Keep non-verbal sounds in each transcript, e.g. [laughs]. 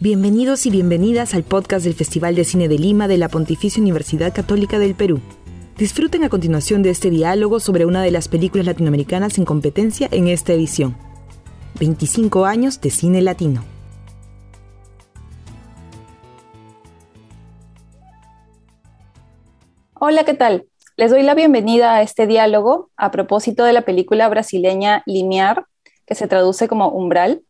Bienvenidos y bienvenidas al podcast del Festival de Cine de Lima de la Pontificia Universidad Católica del Perú. Disfruten a continuación de este diálogo sobre una de las películas latinoamericanas en competencia en esta edición. 25 años de cine latino. Hola, ¿qué tal? Les doy la bienvenida a este diálogo a propósito de la película brasileña Limiar, que se traduce como Umbral,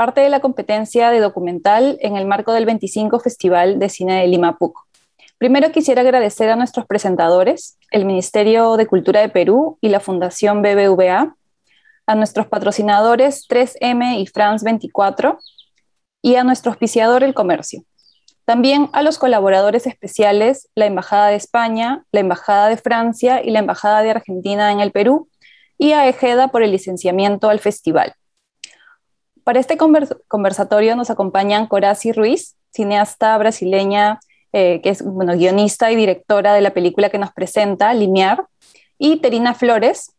parte de la competencia de documental en el marco del 25 Festival de Cine de Lima PUC. Primero quisiera agradecer a nuestros presentadores, el Ministerio de Cultura de Perú y la Fundación BBVA, a nuestros patrocinadores 3M y France 24 y a nuestro auspiciador El Comercio. También a los colaboradores especiales, la Embajada de España, la Embajada de Francia y la Embajada de Argentina en el Perú, y a Ejeda por el licenciamiento al festival. Para este conversatorio nos acompañan Corazi Ruiz, cineasta brasileña eh, que es bueno, guionista y directora de la película que nos presenta, Limiar, y Terina Flores.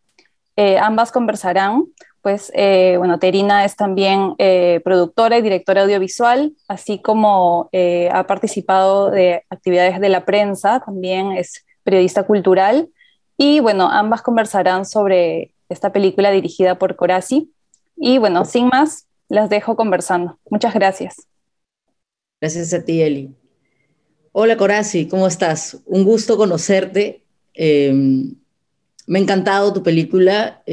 Eh, ambas conversarán pues eh, bueno, Terina es también eh, productora y directora audiovisual, así como eh, ha participado de actividades de la prensa, también es periodista cultural. Y bueno, ambas conversarán sobre esta película dirigida por Corazi. Y bueno, sin más, las dejo conversando. Muchas gracias. Gracias a ti, Eli. Hola, Corazi, ¿cómo estás? Un gusto conocerte. me ha encantado tu película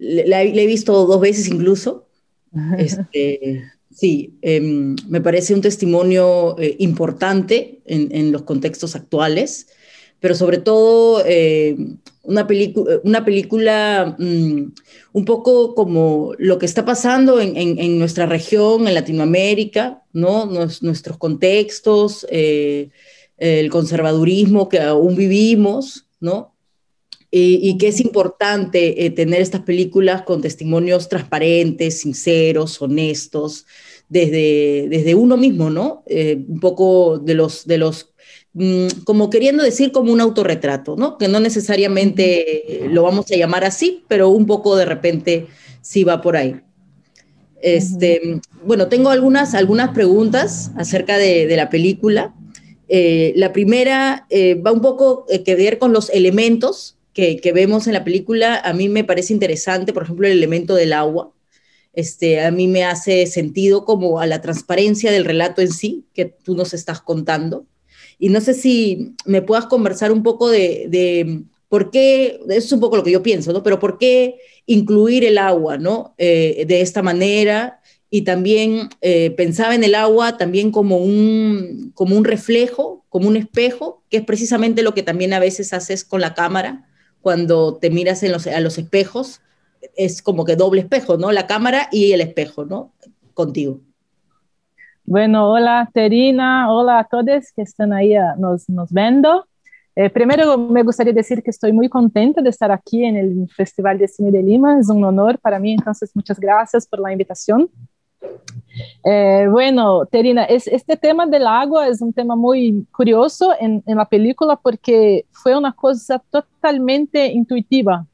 la, he visto dos veces incluso. [laughs] Este, sí, em, me parece un testimonio eh, importante en, los contextos actuales, pero sobre todo eh, una, una película mm, un poco como lo que está pasando en, nuestra región, en Latinoamérica, ¿no? nuestros contextos, eh, el conservadurismo que aún vivimos, ¿no? y que es importante eh, tener estas películas con testimonios transparentes, sinceros, honestos, desde, desde uno mismo, ¿no? Eh, un poco de los, de los como queriendo decir como un autorretrato, ¿no? Que no necesariamente lo vamos a llamar así, pero un poco de repente sí va por ahí. Este, Bueno, tengo algunas, algunas preguntas acerca de, de la película. Eh, la primera va un poco que ver con los elementos que, vemos en la película, a mí me parece interesante, por ejemplo, el elemento del agua. Este, a mí me hace sentido como a la transparencia del relato en sí que tú nos estás contando. Y no sé si me puedas conversar un poco de, por qué, eso es un poco lo que yo pienso, ¿no? Pero por qué incluir el agua, ¿no? Eh, de esta manera y también eh, pensaba en el agua también como un, como un reflejo, como un espejo, que es precisamente lo que también a veces haces con la cámara, cuando te miras en los, a los espejos, es como que doble espejo, ¿no? La cámara y el espejo, ¿no? Contigo. Bueno, hola Terina, hola a todos que están ahí ah, nos, nos viendo. Eh, primero me gustaría decir que estoy muy contenta de estar aquí en el Festival de Cine de Lima, es un honor para mí, entonces muchas gracias por la invitación. Eh, bueno, Terina, es, este tema del agua es un tema muy curioso en la película porque fue una cosa totalmente intuitiva.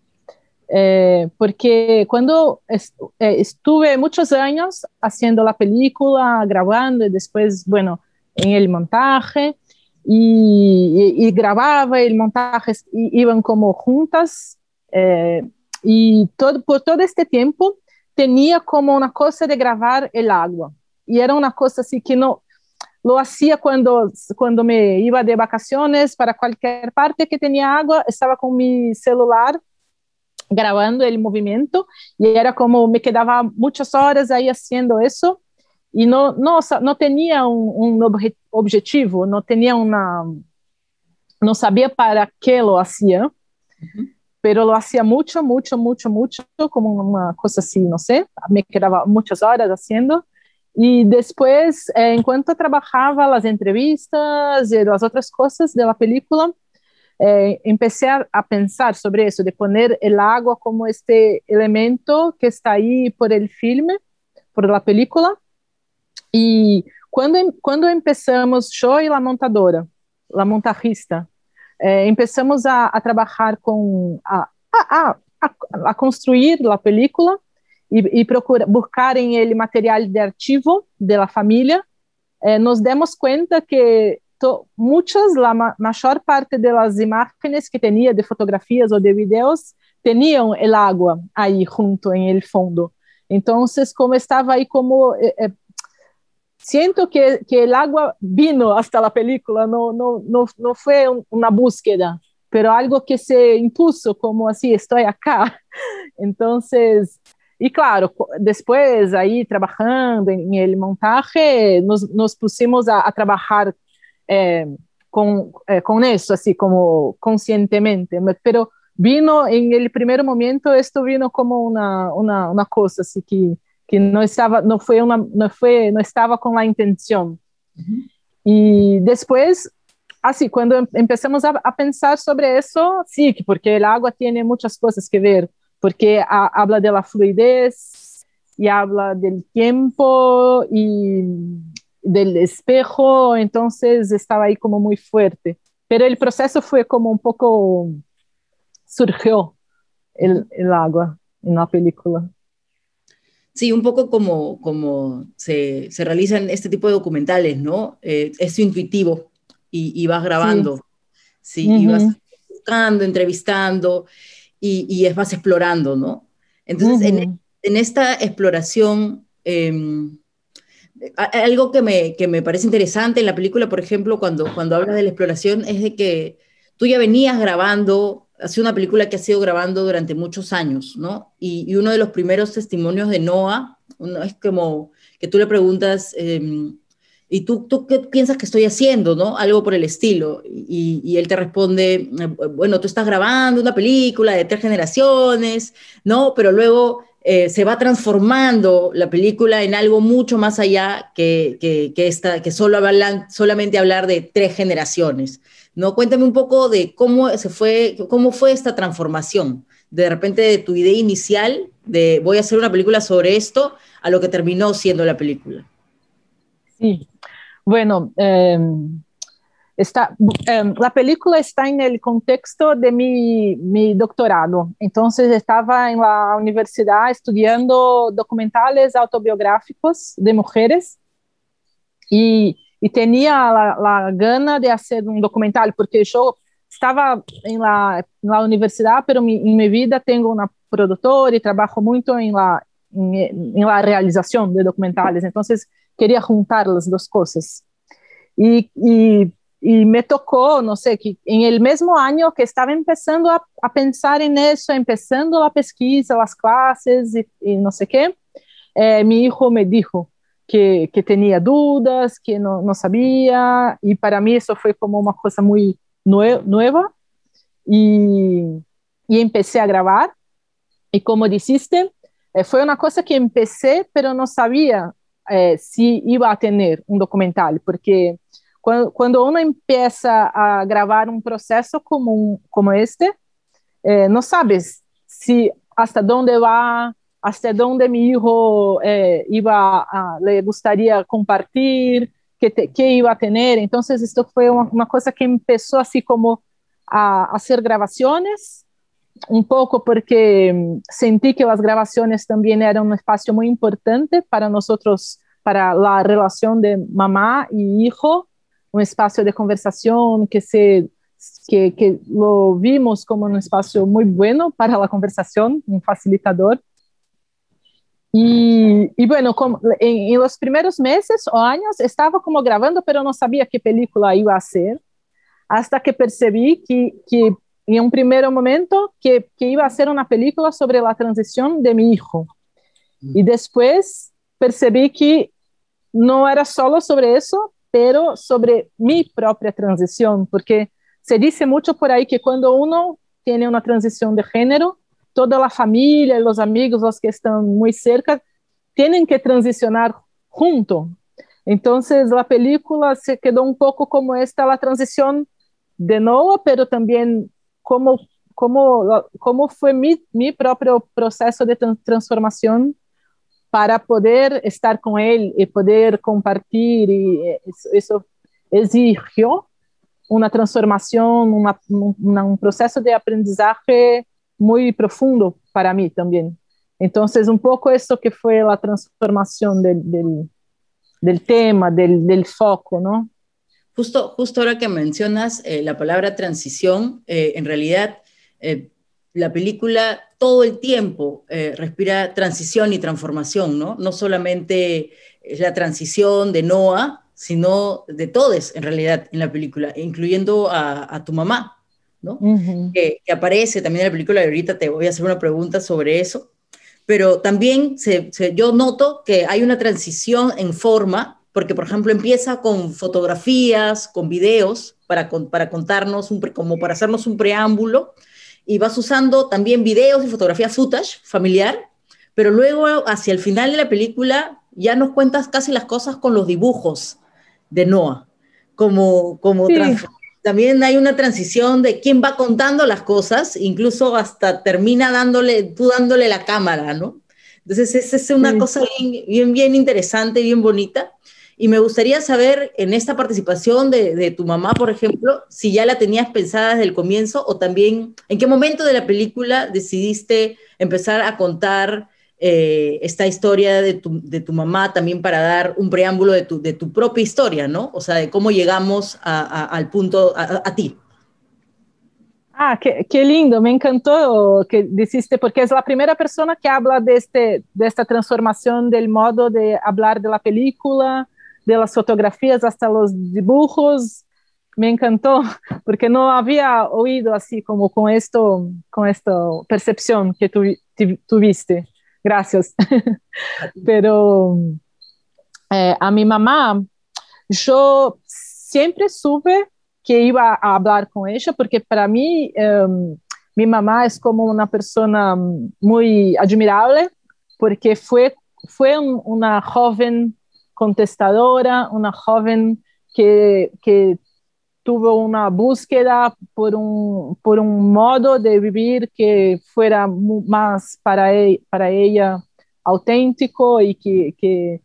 Eh, porque cuando est eh, estuve muchos años haciendo la película, grabando y después, bueno, en el montaje, y, y, y grababa el montaje, y, iban como juntas, eh, y todo, por todo este tiempo tenía como una cosa de grabar el agua. Y era una cosa así que no, lo hacía cuando, cuando me iba de vacaciones para cualquier parte que tenía agua, estaba con mi celular grabando el movimiento y era como me quedaba muchas horas ahí haciendo eso y no, no, no tenía un, un objetivo, no tenía una, no sabía para qué lo hacía. Uh -huh pero lo hacía mucho, mucho, mucho, mucho, como una cosa así, no sé, me quedaba muchas horas haciendo. Y después, eh, en cuanto trabajaba las entrevistas y las otras cosas de la película, eh, empecé a, pensar sobre eso, de poner el agua como este elemento que está ahí por el filme, por la película. Y cuando, cuando empezamos, yo y la montadora, la montajista, eh, empezamos a, a, com a, a, a, construir a película e, e procura, buscar em ele material de arquivo da família, eh, nos demos conta que to, muitas, a ma maior parte das imagens que tinha de fotografias ou de vídeos, tinham el água aí junto em el fundo. Então, como estava aí como eh, eh, siento que, que el agua vino hasta la película, no, no, no, no fue un, una búsqueda, pero algo que se impuso como así, estoy acá. [laughs] Entonces, y claro, después ahí trabajando en el montaje, nos, nos pusimos a, a trabajar eh, con, eh, con eso, así como conscientemente, pero vino en el primer momento, esto vino como una, una, una cosa así que que não estava não foi uma não foi não estava com a intenção uhum. e depois assim quando começamos a, a, pensar sobre isso sim porque a água tem muitas coisas que ver porque a, habla de la fluidez e habla del tempo e del espejo então estava aí como muito forte pero o processo foi como um pouco surgiu el, el agua na película. Sí, un poco como, como se, se realizan este tipo de documentales, ¿no? Eh, es intuitivo y, vas grabando, sí, y vas buscando, entrevistando y, y vas explorando, ¿no? Entonces, en, en, esta exploración, em, algo que me, que me parece interesante en la película, por ejemplo, cuando, cuando hablas de la exploración, es de que tú ya venías grabando ha una película que ha sido grabando durante muchos años, ¿no? Y, uno de los primeros testimonios de Noah es como que tú le preguntas, em, ¿y tú, tú qué piensas que estoy haciendo, no? Algo por el estilo. Y, él te responde, eh, bueno, tú estás grabando una película de tres generaciones, ¿no? Pero luego eh, se va transformando la película en algo mucho más allá que, que, que, que solo hablan, solamente hablar de tres generaciones. ¿no? Cuéntame un poco de cómo, se fue, cómo fue esta transformación, de repente de tu idea inicial de voy a hacer una película sobre esto a lo que terminó siendo la película. Sí, bueno, em, está, em, la película está en el contexto de mi, mi, doctorado. Entonces estaba en la universidad estudiando documentales autobiográficos de mujeres y e tinha a, gana de fazer um documentário, porque eu estava em la, la universidade, mas em minha vida tenho uma produtora e trabalho muito em la, em, em la realização de documentários, então queria juntar as duas coisas. E, e, e, me tocou, não sei, que em el mesmo ano que estava começando a, a pensar nisso, começando a pesquisa, as classes e, e não sei o que, eh, filho me disse, que, que tenía dudas, que no, sabía, y para mí eso fue como una cosa muy nue nueva, y, y, empecé a grabar, y como dijiste, eh, fue una cosa que empecé, pero no sabía eh, si iba a tener un documental, porque cuando, cuando, uno empieza a grabar un proceso como, como este, eh, no sabes si hasta dónde va, hasta dónde mi hijo eh, iba a, le gustaría compartir, qué, te, qué, iba a tener. Entonces esto fue una, una, cosa que empezó así como a hacer grabaciones, un poco porque mm, sentí que las grabaciones también eran un espacio muy importante para nosotros, para la relación de mamá y hijo, un espacio de conversación que se que, que, lo vimos como un espacio muy bueno para la conversación, un facilitador. Y, y bueno, como, en, en, los primeros meses o años estaba como grabando, pero no sabía qué película iba a hacer, hasta que percibí que, que en un primer momento que, que iba a hacer una película sobre la transición de mi hijo. Y después percibí que no era solo sobre eso, sobre mi propia transición, porque se dice mucho por ahí que cuando uno tiene una transición de género, toda a família, os amigos, os que estão muito cerca, têm que transicionar junto. Então, a película se quedou um pouco como esta a transição de Noah, pero também como como como foi mi, mi próprio processo de transformação para poder estar com ele e poder compartilhar e isso, isso exigiu uma transformação, uma, um processo de aprendizagem muy profundo para mí también. Entonces, un poco esto que fue la transformación del, tema, del, foco, ¿no? Justo, justo ahora que mencionas eh, la palabra transición, eh, en realidad eh, la película todo el tiempo eh, respira transición y transformación, ¿no? No solamente la transición de Noah, sino de todos en realidad en la película, incluyendo a, tu mamá, ¿no? que, aparece también en la película y ahorita te voy a hacer una pregunta sobre eso. Pero también yo noto que hay una transición en forma, porque por ejemplo empieza con fotografías, con videos, para, para contarnos, un, como para hacernos un preámbulo, y vas usando también videos y fotografías footage familiar, pero luego hacia el final de la película ya nos cuentas casi las cosas con los dibujos de Noah, como, como también hay una transición de quién va contando las cosas, incluso hasta termina dándole, tú dándole la cámara, ¿no? Entonces, esa es una cosa bien, bien, bien interesante, bien bonita. Y me gustaría saber en esta participación de, tu mamá, por ejemplo, si ya la tenías pensada desde el comienzo o también en qué momento de la película decidiste empezar a contar eh, esta historia de tu, de tu, mamá también para dar un preámbulo de tu, de tu propia historia, ¿no? O sea, de cómo llegamos al punto, a, ti. Ah, qué, qué, lindo, me encantó que dijiste, porque es la primera persona que habla de, este, de esta transformación del modo de hablar de la película, de las fotografías hasta los dibujos, me encantó porque no había oído así como con esto, con esta percepción que tu, tuviste. Gracias. [laughs] Pero eh, a mi mamá, yo siempre supe que iba a hablar con ella porque para mí um, mi mamá es como una persona muy admirable porque fue, fue un, una joven contestadora, una joven que, tuvo una búsqueda por un, por un modo de vivir que fuera más para, e, para ella auténtico y que, que,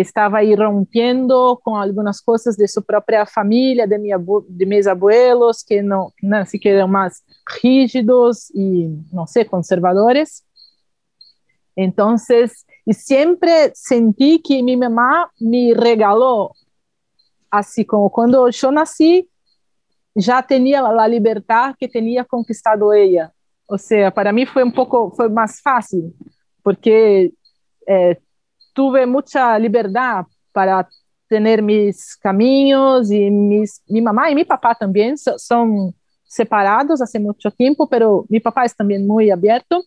estaba ahí rompiendo con algunas cosas de su propia familia, de, mi de mis abuelos, que no, no que eran más rígidos y, no sé, conservadores. Entonces, y siempre sentí que mi mamá me regaló, así como cuando yo nací, ya tenía la libertad que tenía conquistado ella. O sea, para mí fue un poco, fue más fácil, porque eh, tuve mucha libertad para tener mis caminos y mis, mi mamá y mi papá también son separados hace mucho tiempo, pero mi papá es también muy abierto.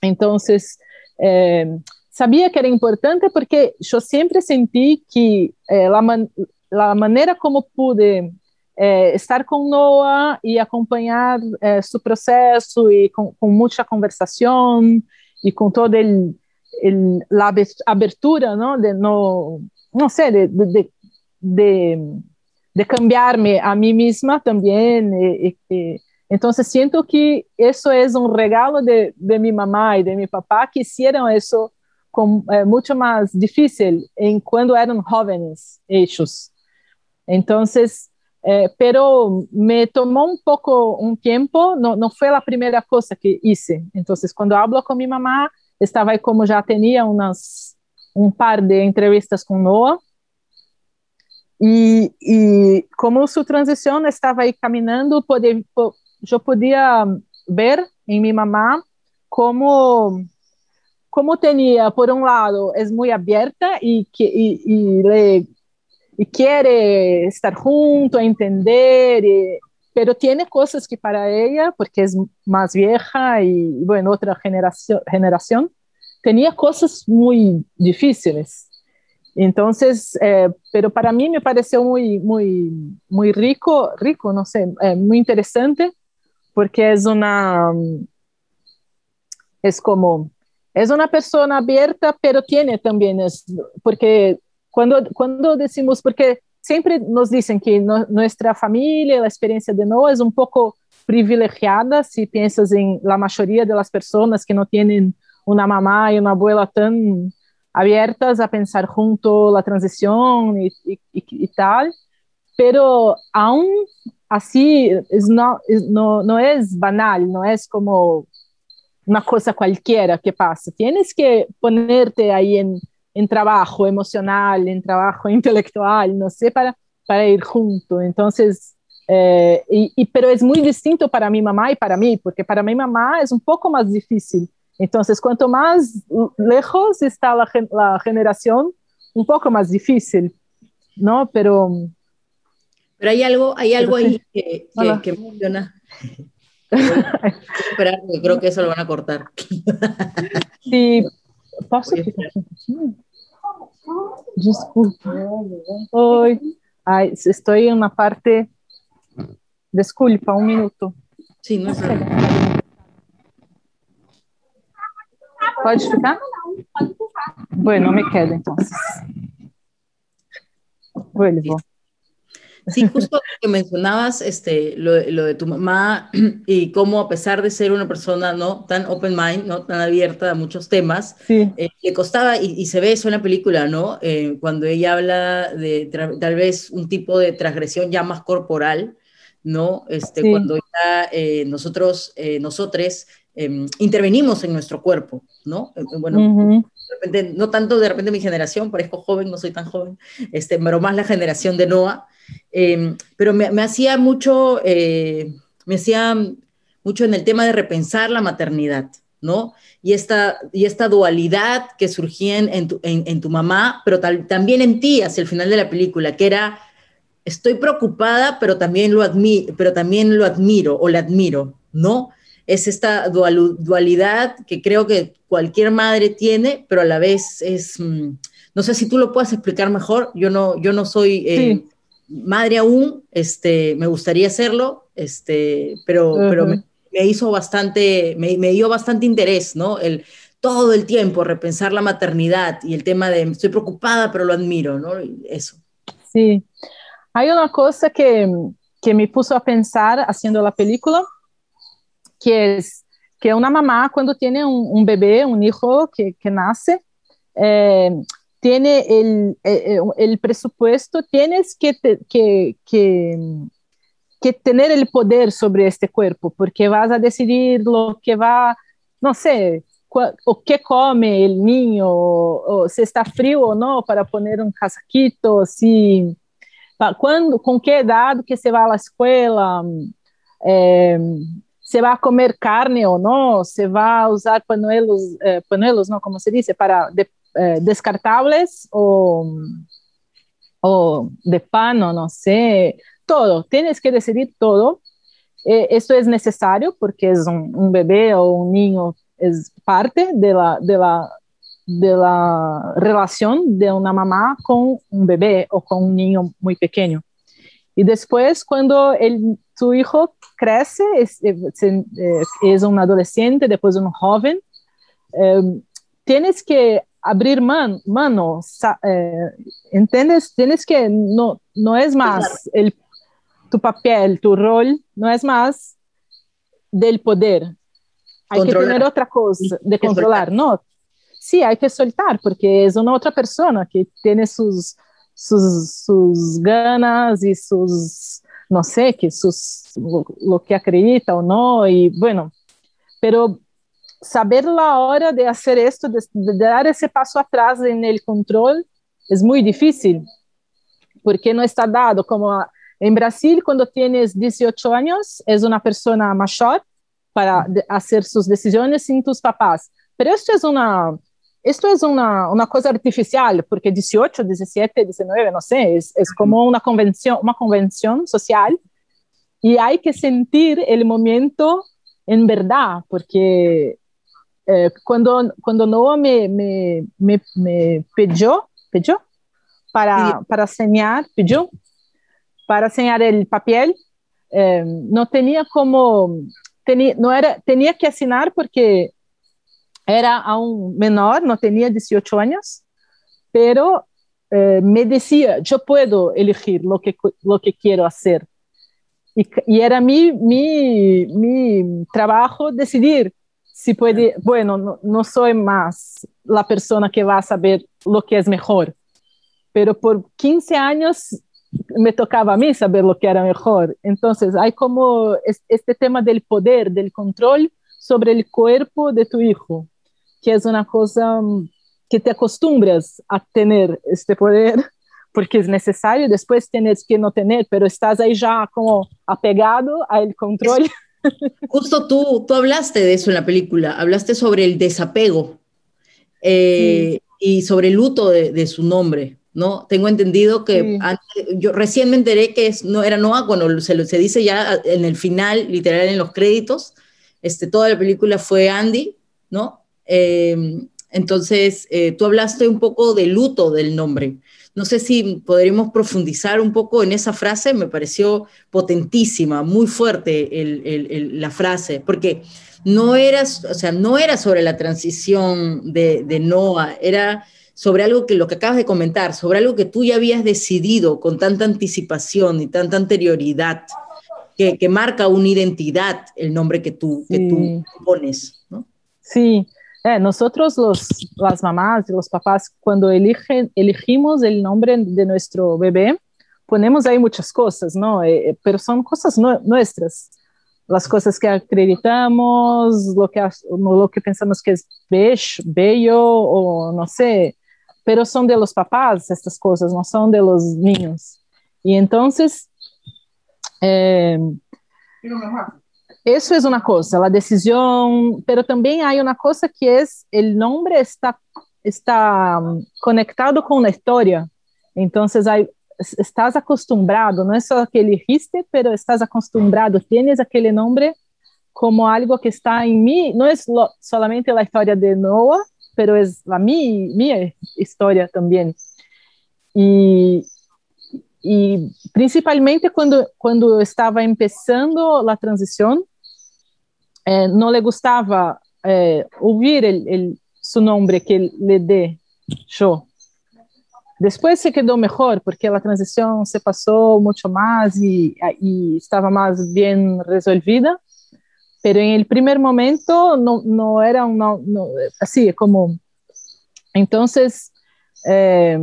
Entonces, eh, sabía que era importante porque yo siempre sentí que eh, la, man la, manera como pude eh, estar con Noah y acompañar eh, su proceso y con, con, mucha conversación y con toda la abertura, ¿no? De no sé, de, de, de, de cambiarme a mí misma también. Y, y, entonces siento que eso es un regalo de, de, mi mamá y de mi papá que hicieron eso con, eh, mucho más difícil en cuando eran jóvenes ellos. Entonces, eh, pero me tomó un poco un tiempo, no, no fue la primera cosa que hice. Entonces, cuando hablo con mi mamá, estaba ahí como tenía unas, un par de entrevistas con Noah, y, y, como su transición estaba ahí caminando, poder, yo podía ver en mi mamá cómo, cómo tenía, por un lado, es muy abierta y, que, y, y le, y quiere estar junto, entender, y, pero tiene cosas que para ella, porque es más vieja y, bueno, otra generación, generación tenía cosas muy difíciles. Entonces, eh, pero para mí me pareció muy, muy, muy rico, rico, no sé, eh, muy interesante porque es una, es como, es una persona abierta, pero tiene también, es, porque cuando, cuando decimos, porque siempre nos dicen que no, nuestra familia, la experiencia de Noah es un poco privilegiada, si piensas en la mayoría de las personas que no tienen una mamá y una abuela tan abiertas a pensar junto la transición y, y, y, y tal, pero aún así es no, es, no, no es banal, no es como una cosa cualquiera que pasa. Tienes que ponerte ahí en, en trabajo emocional, en trabajo [laughs] intelectual, no sé, para, para ir junto. Entonces, eh, y, pero es muy distinto para mi mamá y para mí, porque para mi mamá es un poco más difícil. Entonces, cuanto más lejos está la, la generación, un poco más difícil, ¿no? Pero... Pero hay algo, hay algo ahí que, que, que menciona. [laughs] [laughs] esperar, creo que eso lo van a cortar. sí, ¿Posso ficar Desculpa. Oi. Ai, estou em uma parte. Desculpa, um minuto. Sim, não sei. Pode ficar? Bueno, me quedo então. Vuelvo. Sí, justo lo que mencionabas, este, lo, de tu mamá [clears throat] y cómo a pesar de ser una persona no tan open mind, no tan abierta a muchos temas, eh, le costaba, y, se ve eso en la película, ¿no? Eh, cuando ella habla de tal vez un tipo de transgresión ya más corporal, ¿no? Este, Cuando ya eh, nosotros, nosotros em, intervenimos en nuestro cuerpo, ¿no? Bueno, no tanto de repente mi generación, parezco joven, no soy tan joven, este, pero más la generación de Noah, Em, pero me, hacía mucho, eh, me hacía mucho en el tema de repensar la maternidad, ¿no? Y esta, y esta dualidad que surgía en tu, en, tu mamá, pero también en ti hacia el final de la película, que era, estoy preocupada, pero también lo, admi pero también lo admiro o la admiro, ¿no? Es esta dualidad que creo que cualquier madre tiene, pero a la vez es, mm, no sé si tú lo puedas explicar mejor, yo no, yo no soy... Eh, madre aún, este, me gustaría hacerlo, este, pero, pero me, hizo bastante, me, dio bastante interés, ¿no? El, todo el tiempo repensar la maternidad y el tema de estoy preocupada, pero lo admiro, ¿no? Eso. Sí. Hay una cosa que, que me puso a pensar haciendo la película, que es que una mamá cuando tiene un, un bebé, un hijo que, que nace, eh, tiene el, eh, eh, el, presupuesto, tienes que, que, que, tener el poder sobre este cuerpo, porque vas a decidir lo que va, no sé, o qué come el niño, o, si está frío o no para poner un casaquito, si, cuando, con qué edad que se va a la escuela, eh, se va a comer carne o no, se va a usar panuelos, panuelos no, como se dice, para eh, descartables o, o de pan o no sé, todo, tienes que decidir todo. Eh, esto es necesario porque es un, un, bebé o un niño, es parte de la, de la, de la relación de una mamá con un bebé o con un niño muy pequeño. Y después, cuando el, tu hijo crece, es, es, es un adolescente, después un joven, eh, tienes que abrir man, mano, eh, ¿entiendes? Tienes que, no, no es más el, tu papel, tu rol, no es más del poder. Hay que tener otra cosa, de controlar, ¿no? Sí, hay que soltar, porque es una otra persona que tiene sus, sus, sus ganas y sus, no sé, que sus, lo, lo que acredita o no, y bueno, pero saber la hora de hacer esto, de, de, dar ese paso atrás en el control, muy difícil, porque no está dado. Como en Brasil, cuando tienes 18 años, es una persona mayor para de, hacer sus decisiones sin tus papás. Pero esto es una, esto es una, una cosa artificial, porque 18, 17, 19, no sé, es, es como una convención, una convención social y hay que sentir el momento en verdad, porque eh, cuando, cuando Noah me, me, me, me pidió, pidió para, para señalar, pidió para señalar el papel, eh, no tenía como, tenía, no era, tenía que asignar porque era aún menor, no tenía 18 años, pero eh, me decía, yo puedo elegir lo que, lo que quiero hacer. Y, y era mi, mi, mi trabajo decidir si puede, bueno, no, no, soy más la persona que va a saber lo que es mejor, pero por 15 años me tocaba a mí saber lo que era mejor. Entonces hay como este tema del poder, del control sobre el cuerpo de tu hijo, que es una cosa mm, que te acostumbras a tener este poder, [laughs] porque es necesario, después tienes que no tener, pero estás ahí ya como apegado al control. Justo tú, tú hablaste de eso en la película, hablaste sobre el desapego eh, y sobre el luto de, su nombre. ¿no? Tengo entendido que yo recién me enteré que es, no era Noah cuando se, se dice ya en el final, literal en los créditos, este, toda la película fue Andy, ¿no? Em, entonces, eh, tú hablaste un poco del luto del nombre. No sé si podríamos profundizar un poco en esa frase, me pareció potentísima, muy fuerte la frase, porque no era, o sea, no era sobre la transición de, de Noah, era sobre algo que lo que acabas de comentar, sobre algo que tú ya habías decidido con tanta anticipación y tanta anterioridad, que, que marca una identidad el nombre que tú, que tú pones, ¿no? Sí, eh, nosotros los, las mamás y los papás, cuando eligen, elegimos el nombre de nuestro bebé, ponemos ahí muchas cosas, ¿no? Eh, eh, pero son cosas nuestras, las cosas que acreditamos, lo que, lo que pensamos que es bello o no sé, pero son de los papás estas cosas, no son de los niños. Y entonces, eh, eso es una cosa, la decisión, pero también hay una cosa que es el nombre está, está um, conectado con la historia. Entonces, hay, estás acostumbrado, no es solo que elegiste, pero estás acostumbrado, tienes aquel nombre como algo que está en mí, no es lo, solamente la historia de Noah, pero es la mi, mi historia también. Y, y principalmente cuando, cuando estaba empezando la transición, eh, no le gustaba eh, oír el, el, su nombre que le dé yo. Después se quedó mejor porque la transición se pasó mucho más y, y estaba más bien resolvida pero en el primer momento no, no era una, no, así como... Entonces, eh,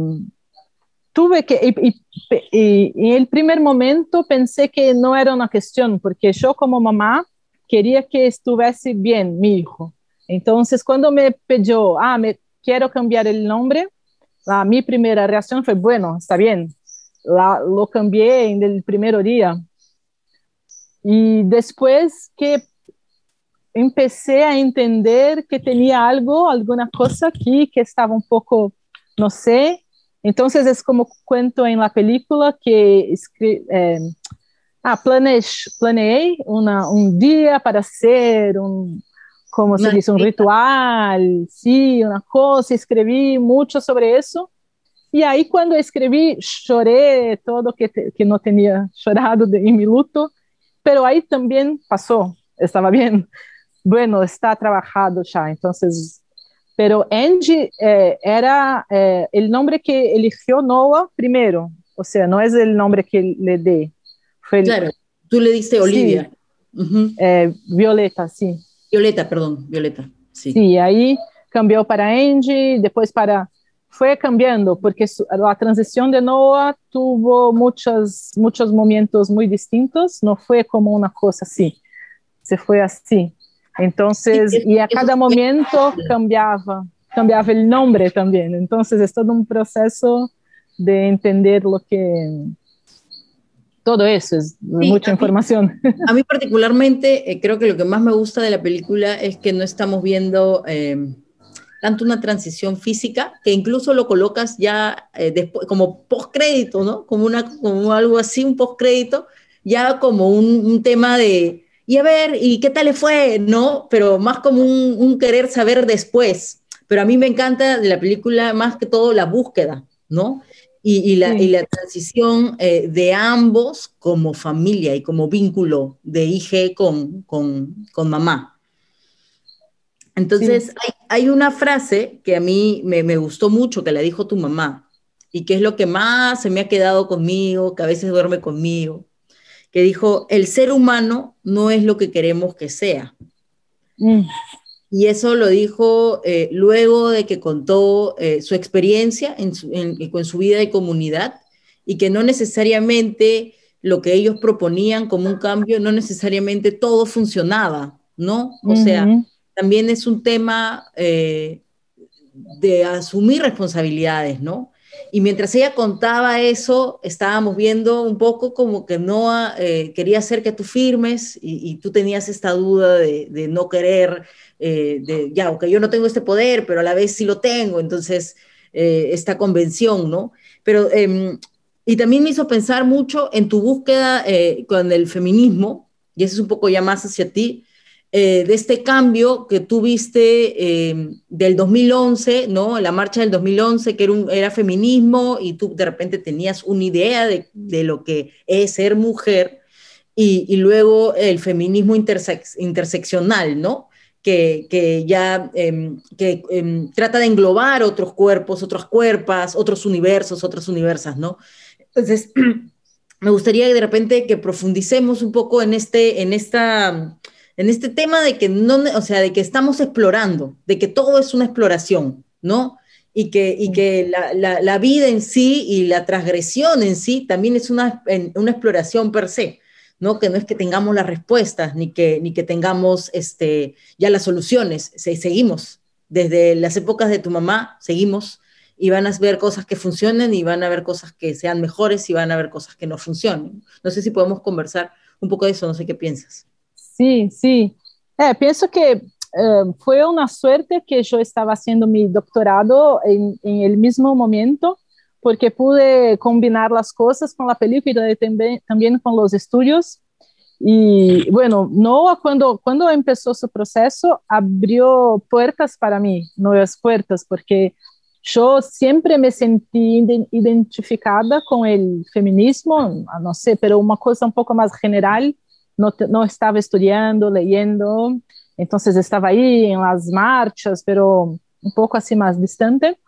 tuve que, y, y, y, en el primer momento pensé que no era una cuestión, porque yo como mamá quería que estuviese bien mi hijo. Entonces, cuando me pidió, ah, me quiero cambiar el nombre, la, mi primera reacción fue, bueno, está bien, la, lo cambié en el primer día. Y después que empecé a entender que tenía algo, alguna cosa aquí que estaba un poco, no sé. Entonces es como cuento en la película que eh, ah, planeé una, un día para hacer un, como se dice, un ritual, sí, una cosa, escribí mucho sobre eso. Y ahí cuando escribí, lloré todo que, que no tenía llorado de, en mi luto, pero ahí también pasó, estaba bien. [laughs] Bueno, está trabajado ya, entonces, pero Angie eh, era eh, el nombre que eligió Noah primero, o sea, no es el nombre que le dé. Claro, tú le diste Olivia. Sí. Eh, Violeta, sí. Violeta, perdón, Violeta. Sí. sí, ahí cambió para Angie, después para fue cambiando porque la transición de Noah tuvo muchos, muchos momentos muy distintos, no fue como una cosa así, se fue así. Entonces, y a cada momento cambiaba, cambiaba el nombre también. Entonces, es todo un proceso de entender lo que... Todo eso es mucha información. a mí particularmente, eh, creo que lo que más me gusta de la película es que no estamos viendo em, tanto una transición física, que incluso lo colocas ya eh, después, como postcrédito, ¿no? Como, una, como algo así, un postcrédito, ya como un tema de, y a ver, ¿y qué tal le fue? No, pero más como un, querer saber después. Pero a mí me encanta de la película más que todo la búsqueda, ¿no? Y, la, la, transición eh, de ambos como familia y como vínculo de IG con, con, con mamá. Entonces, hay, hay, una frase que a mí me, me, gustó mucho, que la dijo tu mamá, y que es lo que más se me ha quedado conmigo, que a veces duerme conmigo, que dijo, el ser humano no es lo que queremos que sea. Mm. Y eso lo dijo eh, luego de que contó eh, su experiencia en su, en su vida de comunidad y que no necesariamente lo que ellos proponían como un cambio, no necesariamente todo funcionaba, ¿no? O sea, también es un tema eh, de asumir responsabilidades, ¿no? Y mientras ella contaba eso, estábamos viendo un poco como que Noah eh, quería hacer que tú firmes y, tú tenías esta duda de, no querer, eh, de ya, aunque yo no tengo este poder, pero a la vez sí lo tengo, entonces eh, esta convención, ¿no? Pero, em, y también me hizo pensar mucho en tu búsqueda con el feminismo, y eso es un poco ya más hacia ti, eh, de este cambio que tuviste eh, del 2011, ¿no? La marcha del 2011, que era, un, feminismo y tú de repente tenías una idea de, de lo que es ser mujer y, y luego el feminismo interseccional, ¿no? Que, que ya em, que, em, trata de englobar otros cuerpos, otras cuerpas, otros universos, otras universas, ¿no? Entonces, [clears throat] me gustaría de repente que profundicemos un poco en, este, en esta en este tema de que no, o sea, de que estamos explorando, de que todo es una exploración, ¿no? Y que, y que la, la, vida en sí y la transgresión en sí también es una, una exploración per se, ¿no? Que no es que tengamos las respuestas, ni que, ni que tengamos este, ya las soluciones, seguimos. Desde las épocas de tu mamá, seguimos y van a ver cosas que funcionen y van a ver cosas que sean mejores y van a ver cosas que no funcionen. No sé si podemos conversar un poco de eso, no sé qué piensas. Sim, sim. É, penso que uh, foi uma sorte que eu estava fazendo meu doutorado em, em el mesmo momento, porque pude combinar as coisas com a película e também, também com os estudos. E, bueno, Noah, quando, quando começou seu processo, abriu portas para mim, novas portas, porque eu sempre me senti identificada com o feminismo, não sei, mas uma coisa um pouco mais general, no, no estaba estudiando, leyendo, entonces estaba ahí en las marchas, pero un poco así más distante,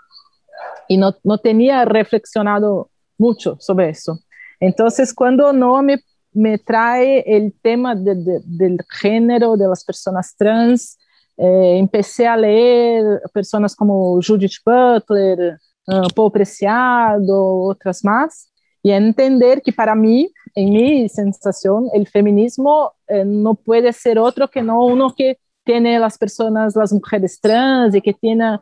y no, no tenía reflexionado mucho sobre eso. Entonces, cuando no me, me trae el tema de, de, del género de las personas trans, eh, empecé a leer personas como Judith Butler, uh, Paul Preciado, otras más, y entender que para mí en mi sensación, el feminismo eh, no puede ser otro que no uno que tiene las personas, las mujeres trans y que tiene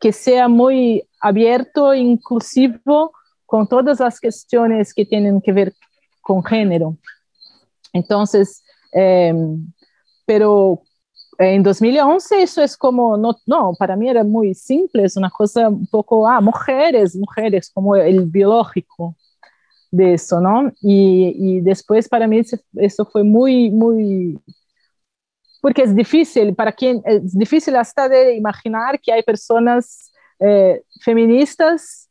que sea muy abierto, inclusivo con todas las cuestiones que tienen que ver con género. Entonces, eh, pero en 2011 eso es como, no, no, para mí era muy simple, es una cosa un poco, ah, mujeres, mujeres, como el biológico de eso, ¿no? Y, y, después para mí eso fue muy, muy, porque es difícil, para quien, es difícil hasta de imaginar que hay personas eh, feministas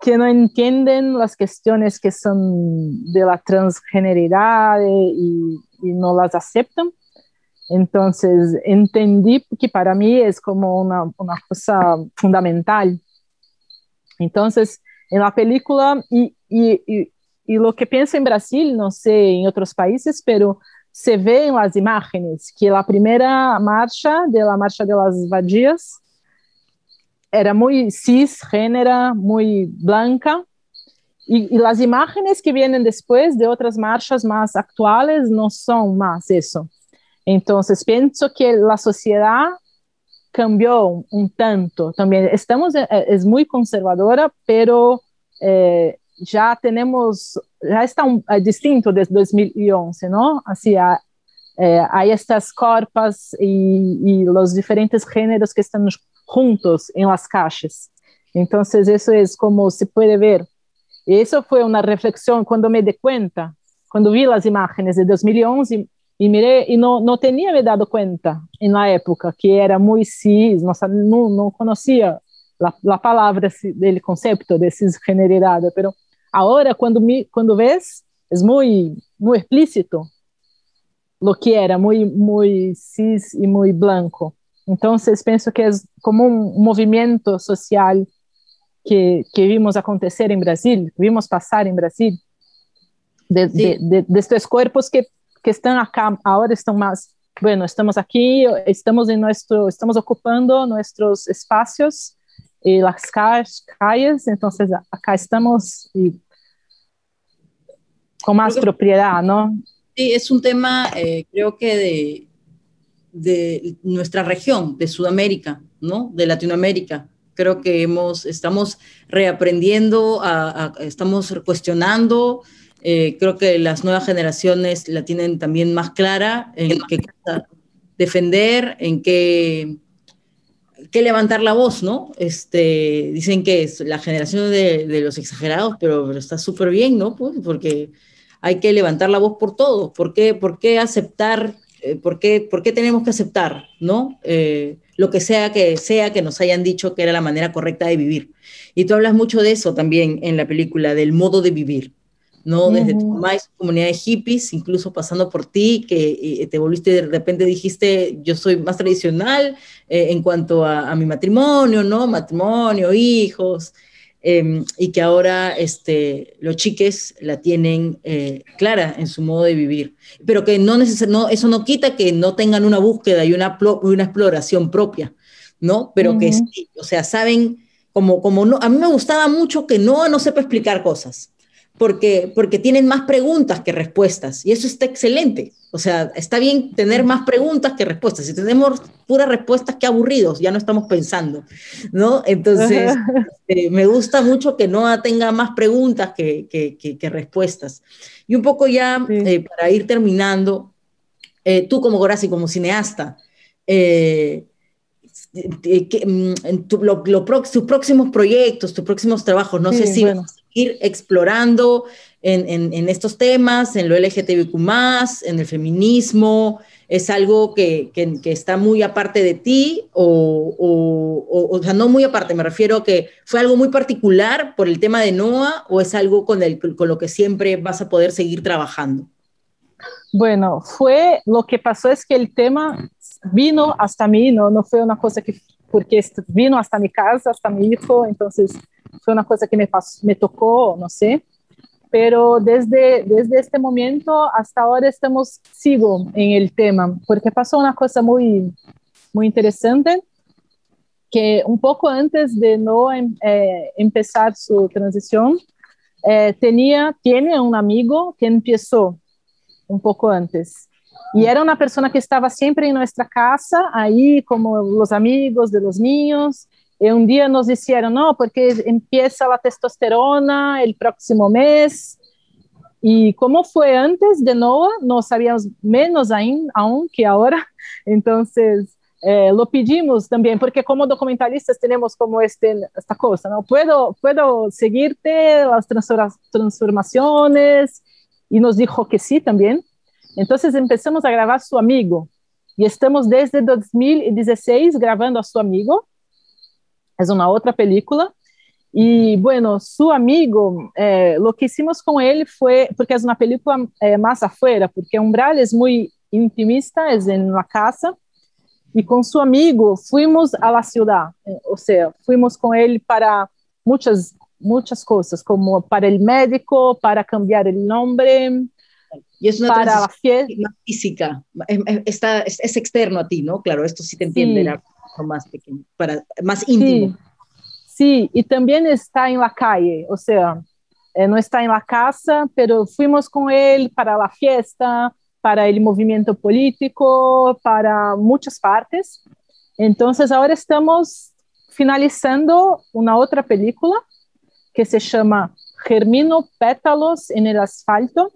que no entienden las cuestiones que son de la transgeneridad y, y no las aceptan. Entonces entendí que para mí es como una, una cosa fundamental. Entonces, en la película, y y, lo que pienso en Brasil, no sé en otros países, pero se ve en las imágenes que la primera marcha de la marcha de las vadias era muy cisgénera, muy blanca, y, las imágenes que vienen después de otras marchas más actuales no son más eso. Entonces, pienso que la sociedad cambió un, tanto también. Estamos, eh, es muy conservadora, pero eh, ya tenemos, ya está un, uh, distinto desde 2011, ¿no? Así, uh, eh, hay estas corpas y, y, los diferentes géneros que están juntos en las calles. Entonces, eso es como se puede ver. Y eso fue una reflexión cuando me di cuenta, cuando vi las imágenes de 2011 y miré y no, no tenía me dado cuenta en la época que era muy cis, no, no, no conocía la, la palabra del concepto de cisgeneridad, pero Ahora, quando, me, quando ves, é muito, muito explícito lo que era, muito, muito cis e muito blanco. Então, penso que é como um movimento social que, que vimos acontecer em Brasil, vimos passar em Brasil, de, de, de, destes corpos que, que estão acá, agora estão mais, bueno, estamos aqui, estamos em nosso, estamos ocupando nossos espaços e las calles, então acá estamos e con más propiedad, ¿no? Sí, es un tema, eh, creo que de, de nuestra región, de Sudamérica, ¿no? De Latinoamérica. Creo que hemos, estamos reaprendiendo, estamos cuestionando. Eh, creo que las nuevas generaciones la tienen también más clara en qué defender, en qué, qué levantar la voz, ¿no? Este, dicen que es la generación de, de los exagerados, pero, pero está súper bien, ¿no? Pues porque hay que levantar la voz por todo. ¿Por qué, por qué aceptar? Eh, por, qué, ¿Por qué tenemos que aceptar, ¿no? Eh, lo que sea que sea que nos hayan dicho que era la manera correcta de vivir. Y tú hablas mucho de eso también en la película, del modo de vivir. ¿no? Desde tu mamá y su comunidad de hippies, incluso pasando por ti, que te volviste de repente dijiste, yo soy más tradicional eh, en cuanto a, mi matrimonio, ¿no? Matrimonio, hijos, em, y que ahora este, los chiques la tienen eh, clara en su modo de vivir, pero que no, no eso no quita que no tengan una búsqueda y una, una exploración propia, ¿no? Pero que sí, o sea, saben, como, como no, a mí me gustaba mucho que no, no sepa explicar cosas porque, porque tienen más preguntas que respuestas y eso está excelente. O sea, está bien tener más preguntas que respuestas. Si tenemos puras respuestas, qué aburridos, ya no estamos pensando, ¿no? Entonces, eh, me gusta mucho que no tenga más preguntas que, que, respuestas. Y un poco ya eh, para ir terminando, eh, tú como Gorasi, como cineasta, mm, tus próximos proyectos, tus próximos trabajos, no sé si ir explorando en, estos temas, en lo LGTBQ, en el feminismo? ¿Es algo que, está muy aparte de ti? O, o, sea, no muy aparte, me refiero a que fue algo muy particular por el tema de NOA o es algo con, el, con lo que siempre vas a poder seguir trabajando? Bueno, fue lo que pasó es que el tema vino hasta mí, no, no fue una cosa que porque vino hasta mi casa, hasta mi hijo, entonces fue una cosa que me, me tocó, no sé, pero desde, desde este momento hasta ahora estamos, sigo en el tema, porque pasó una cosa muy, muy interesante, que un poco antes de no em, eh, empezar su transición, eh, tenía, tiene un amigo que empezó un poco antes. Y era una persona que estaba siempre en nuestra casa, ahí como los amigos de los niños, un día nos dijeron, no, porque empieza la testosterona el próximo mes. Y como fue antes de NOAA, no sabíamos menos aún, aún que ahora. [laughs] Entonces, eh, lo pedimos también, porque como documentalistas tenemos como este, esta cosa, ¿no? Puedo, puedo seguirte las transformaciones. Y nos dijo que sí también. Entonces empezamos a grabar Su Amigo. Y estamos desde 2016 grabando a Su Amigo es una otra película. Y bueno, su amigo, eh, lo que hicimos con él fue, porque es una película eh, más afuera, porque Umbral es muy intimista, es en la casa, y con su amigo fuimos a la ciudad, eh, o sea, fuimos con él para muchas, muchas cosas, como para el médico, para cambiar el nombre. Y es una para la física, está, es, externo a ti, ¿no? Claro, esto sí te entiende. La más pequeño, para, más íntimo. Sí, y también está en la calle, o sea, eh, no está en la casa, pero fuimos con él para la fiesta, para el movimiento político, para muchas partes. Entonces ahora estamos finalizando una otra película que se llama Germino Pétalos en el Asfalto,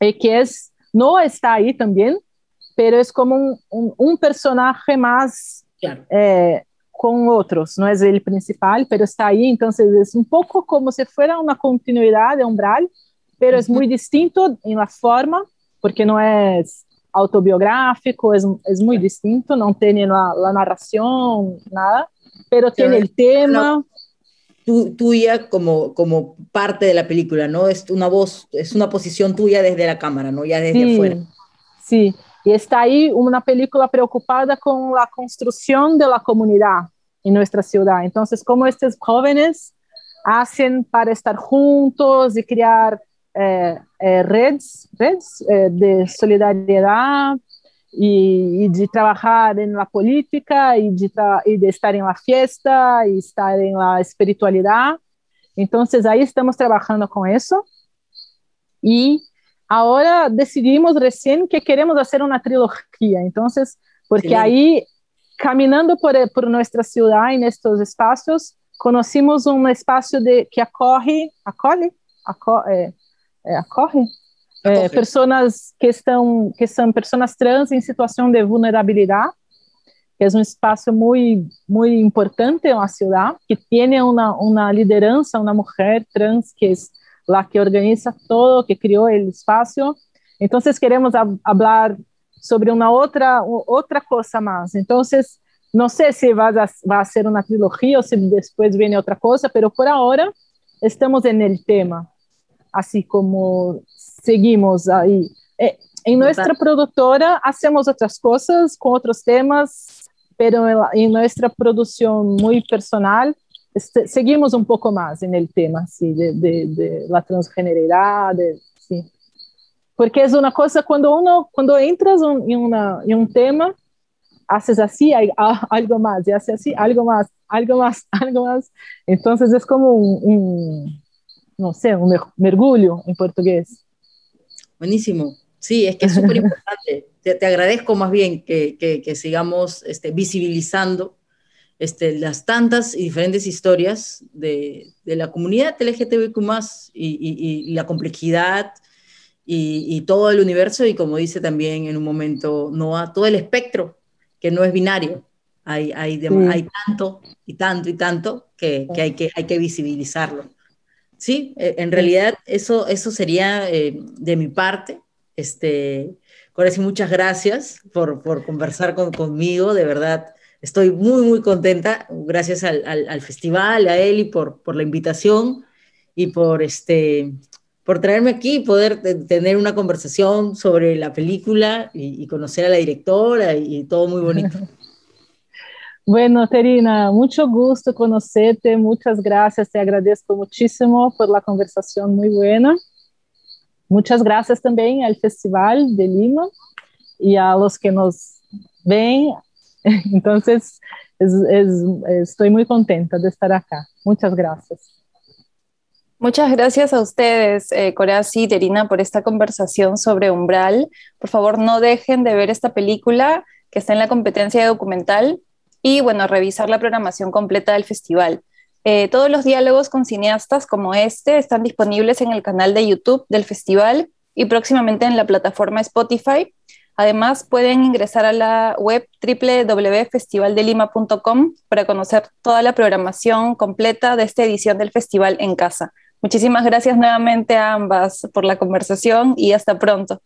eh, que es, no está ahí también, pero es como un, un, personaje más eh, con otros, no es el principal, pero está ahí, entonces es un poco como si fuera una continuidad de Umbral, pero es muy distinto en la forma, porque no es autobiográfico, es, es muy distinto, no tiene la, la narración, nada, pero tiene el tema. tuya como, como parte de la película, ¿no? Es una voz, es una posición tuya desde la cámara, ¿no? Ya desde afuera. Sí, y está ahí una película preocupada con la construcción de la comunidad en nuestra ciudad. Entonces, cómo estos jóvenes hacen para estar juntos y crear eh, eh, redes, redes eh, de solidaridad y, de trabajar en la política y de, de estar en la fiesta y estar en la espiritualidad. Entonces, ahí estamos trabajando con eso. Y Ahora decidimos recién que queremos hacer una trilogía. Entonces, porque ahí, caminando por, por nuestra ciudad en estos espacios, conocimos un espacio de, que acorre, acolhe, acorre, é, é, acorre? É, pessoas que estão que são pessoas trans em situação de vulnerabilidade que é um espaço muito muito importante na cidade que tem uma uma liderança uma mulher trans que é a que organiza todo que criou o espaço. Então queremos falar sobre uma outra outra coisa mais. Então não sei se vai a, ser uma trilogia ou se depois vem outra coisa, mas por agora estamos no tema, assim como seguimos aí. Em nossa produtora, hacemos outras coisas com outros temas, mas em nossa produção muito personal, seguimos um pouco mais no tema, assim, de, de, de la transgeneridade, sim. Porque é uma coisa, quando uno, quando entras em, uma, em um tema, haces así, hay, algo más, y haces así, algo más, algo más, [laughs] algo más. Entonces es como un, un no sé, un mergullo en portugués. Buenísimo. Sí, es que es [laughs] súper importante. Te, te, agradezco más bien que, que, que sigamos este, visibilizando este, las tantas y diferentes historias de, de la comunidad LGTBIQ y, y, y la complejidad y, y, todo el universo y como dice también en un momento Noah, todo el espectro que no es binario. Hay, hay, hay tanto y tanto y tanto que, que, hay, que hay que visibilizarlo. Sí, e, en realidad eso, eso sería eh, de mi parte. Este, sí, muchas gracias por, por conversar con, conmigo, de verdad. Estoy muy, muy contenta. Gracias al, al, al festival, a Eli por, por la invitación y por este, por traerme aquí y poder tener una conversación sobre la película y, y conocer a la directora y, y todo muy bonito. [laughs] Bueno, Terina, mucho gusto conocerte, muchas gracias, te agradezco muchísimo por la conversación muy buena. Muchas gracias también al Festival de Lima y a los que nos ven. [laughs] Entonces, es, es, estoy muy contenta de estar acá. Muchas gracias. Muchas gracias a ustedes, eh, y Terina, por esta conversación sobre Umbral. Por favor, no dejen de ver esta película que está en la competencia de documental y, bueno, revisar la programación completa del festival. Eh, todos los diálogos con cineastas como este están disponibles en el canal de YouTube del festival y próximamente en la plataforma Spotify. Además, pueden ingresar a la web www.festivaldelima.com para conocer toda la programación completa de esta edición del festival en casa. Muchísimas gracias nuevamente a ambas por la conversación y hasta pronto.